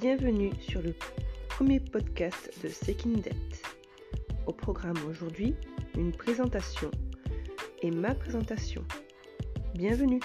Bienvenue sur le premier podcast de Second Debt. Au programme aujourd'hui, une présentation et ma présentation. Bienvenue